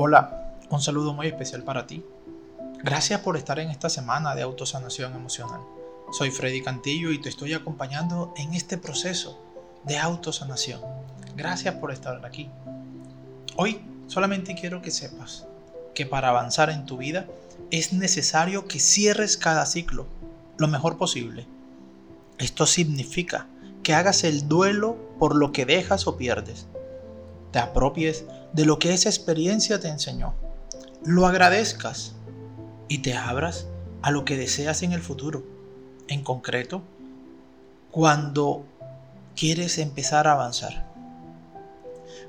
Hola, un saludo muy especial para ti. Gracias por estar en esta semana de autosanación emocional. Soy Freddy Cantillo y te estoy acompañando en este proceso de autosanación. Gracias por estar aquí. Hoy solamente quiero que sepas que para avanzar en tu vida es necesario que cierres cada ciclo lo mejor posible. Esto significa que hagas el duelo por lo que dejas o pierdes. Te apropies de lo que esa experiencia te enseñó. Lo agradezcas y te abras a lo que deseas en el futuro. En concreto, cuando quieres empezar a avanzar.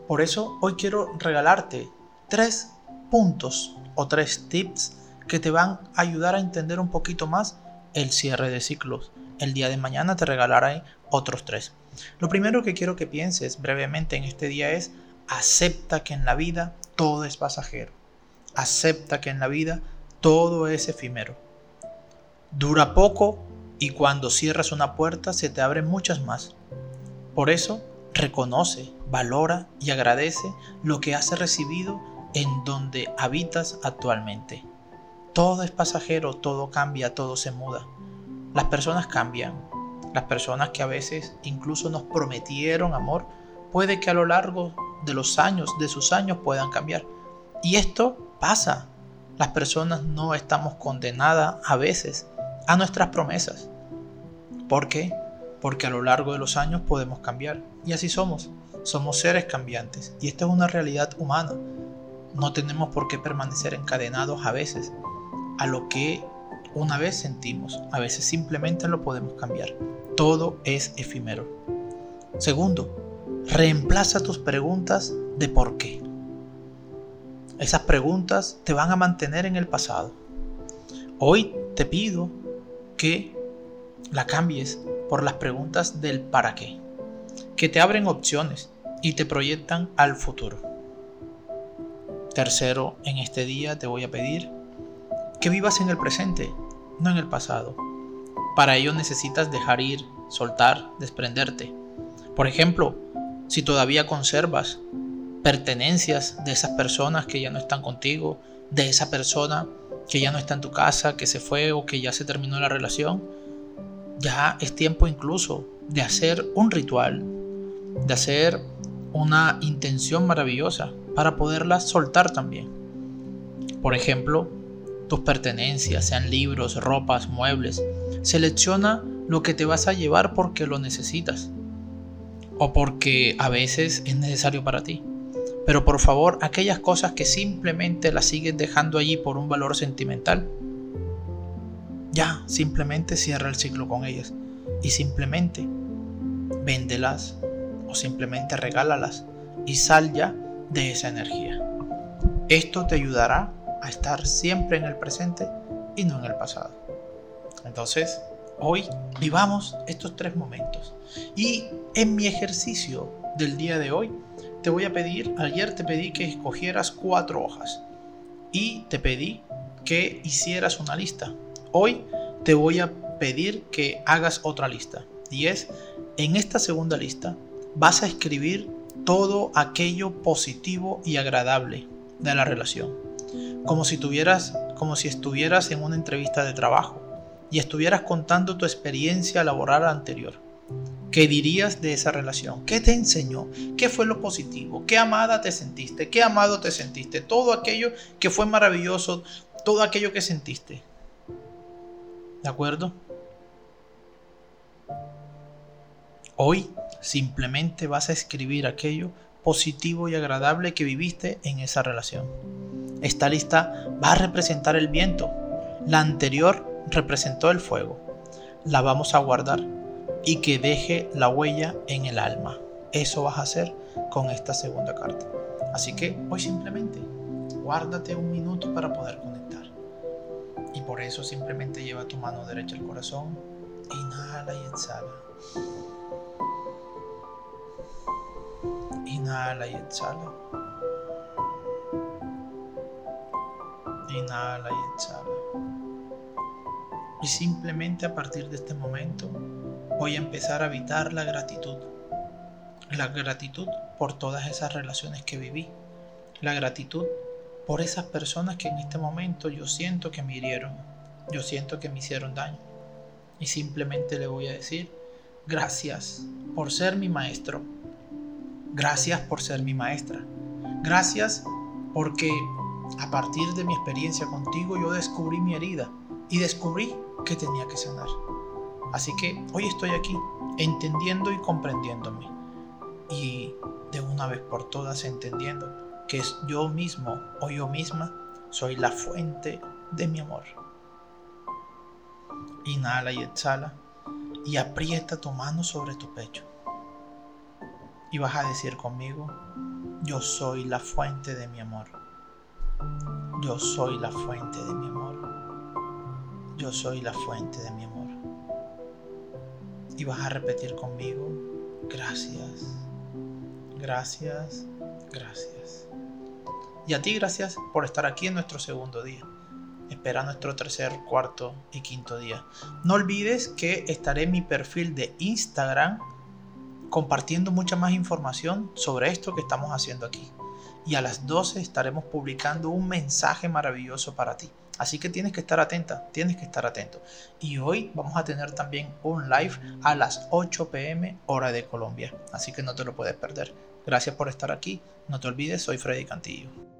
Por eso hoy quiero regalarte tres puntos o tres tips que te van a ayudar a entender un poquito más el cierre de ciclos. El día de mañana te regalaré otros tres. Lo primero que quiero que pienses brevemente en este día es acepta que en la vida todo es pasajero. Acepta que en la vida todo es efímero. Dura poco y cuando cierras una puerta se te abren muchas más. Por eso, reconoce, valora y agradece lo que has recibido en donde habitas actualmente. Todo es pasajero, todo cambia, todo se muda. Las personas cambian. Las personas que a veces incluso nos prometieron amor, puede que a lo largo de los años, de sus años, puedan cambiar. Y esto pasa. Las personas no estamos condenadas a veces a nuestras promesas. ¿Por qué? Porque a lo largo de los años podemos cambiar. Y así somos. Somos seres cambiantes. Y esta es una realidad humana. No tenemos por qué permanecer encadenados a veces a lo que una vez sentimos. A veces simplemente lo podemos cambiar. Todo es efímero. Segundo, reemplaza tus preguntas de por qué. Esas preguntas te van a mantener en el pasado. Hoy te pido que la cambies por las preguntas del para qué, que te abren opciones y te proyectan al futuro. Tercero, en este día te voy a pedir que vivas en el presente, no en el pasado. Para ello necesitas dejar ir, soltar, desprenderte. Por ejemplo, si todavía conservas pertenencias de esas personas que ya no están contigo, de esa persona que ya no está en tu casa, que se fue o que ya se terminó la relación, ya es tiempo incluso de hacer un ritual, de hacer una intención maravillosa para poderla soltar también. Por ejemplo, tus pertenencias, sean libros, ropas, muebles. Selecciona lo que te vas a llevar porque lo necesitas o porque a veces es necesario para ti. Pero por favor, aquellas cosas que simplemente las sigues dejando allí por un valor sentimental, ya simplemente cierra el ciclo con ellas y simplemente véndelas o simplemente regálalas y sal ya de esa energía. Esto te ayudará a estar siempre en el presente y no en el pasado. Entonces, hoy vivamos estos tres momentos. Y en mi ejercicio del día de hoy, te voy a pedir, ayer te pedí que escogieras cuatro hojas y te pedí que hicieras una lista. Hoy te voy a pedir que hagas otra lista. Y es, en esta segunda lista, vas a escribir todo aquello positivo y agradable de la relación como si tuvieras, como si estuvieras en una entrevista de trabajo y estuvieras contando tu experiencia laboral anterior. ¿Qué dirías de esa relación? ¿Qué te enseñó? ¿Qué fue lo positivo? ¿Qué amada te sentiste? ¿Qué amado te sentiste? Todo aquello que fue maravilloso, todo aquello que sentiste. ¿De acuerdo? Hoy simplemente vas a escribir aquello positivo y agradable que viviste en esa relación. Esta lista va a representar el viento. La anterior representó el fuego. La vamos a guardar y que deje la huella en el alma. Eso vas a hacer con esta segunda carta. Así que hoy simplemente guárdate un minuto para poder conectar. Y por eso simplemente lleva tu mano derecha al corazón. Inhala y exhala. Inhala y exhala. Inhala y exhala. Y simplemente a partir de este momento voy a empezar a habitar la gratitud. La gratitud por todas esas relaciones que viví. La gratitud por esas personas que en este momento yo siento que me hirieron, yo siento que me hicieron daño. Y simplemente le voy a decir, gracias por ser mi maestro. Gracias por ser mi maestra. Gracias porque a partir de mi experiencia contigo yo descubrí mi herida y descubrí que tenía que sanar. Así que hoy estoy aquí, entendiendo y comprendiéndome. Y de una vez por todas entendiendo que es yo mismo o yo misma soy la fuente de mi amor. Inhala y exhala y aprieta tu mano sobre tu pecho. Y vas a decir conmigo, yo soy la fuente de mi amor. Yo soy la fuente de mi amor. Yo soy la fuente de mi amor. Y vas a repetir conmigo, gracias, gracias, gracias. Y a ti gracias por estar aquí en nuestro segundo día. Espera nuestro tercer, cuarto y quinto día. No olvides que estaré en mi perfil de Instagram compartiendo mucha más información sobre esto que estamos haciendo aquí. Y a las 12 estaremos publicando un mensaje maravilloso para ti. Así que tienes que estar atenta, tienes que estar atento. Y hoy vamos a tener también un live a las 8 pm hora de Colombia. Así que no te lo puedes perder. Gracias por estar aquí. No te olvides, soy Freddy Cantillo.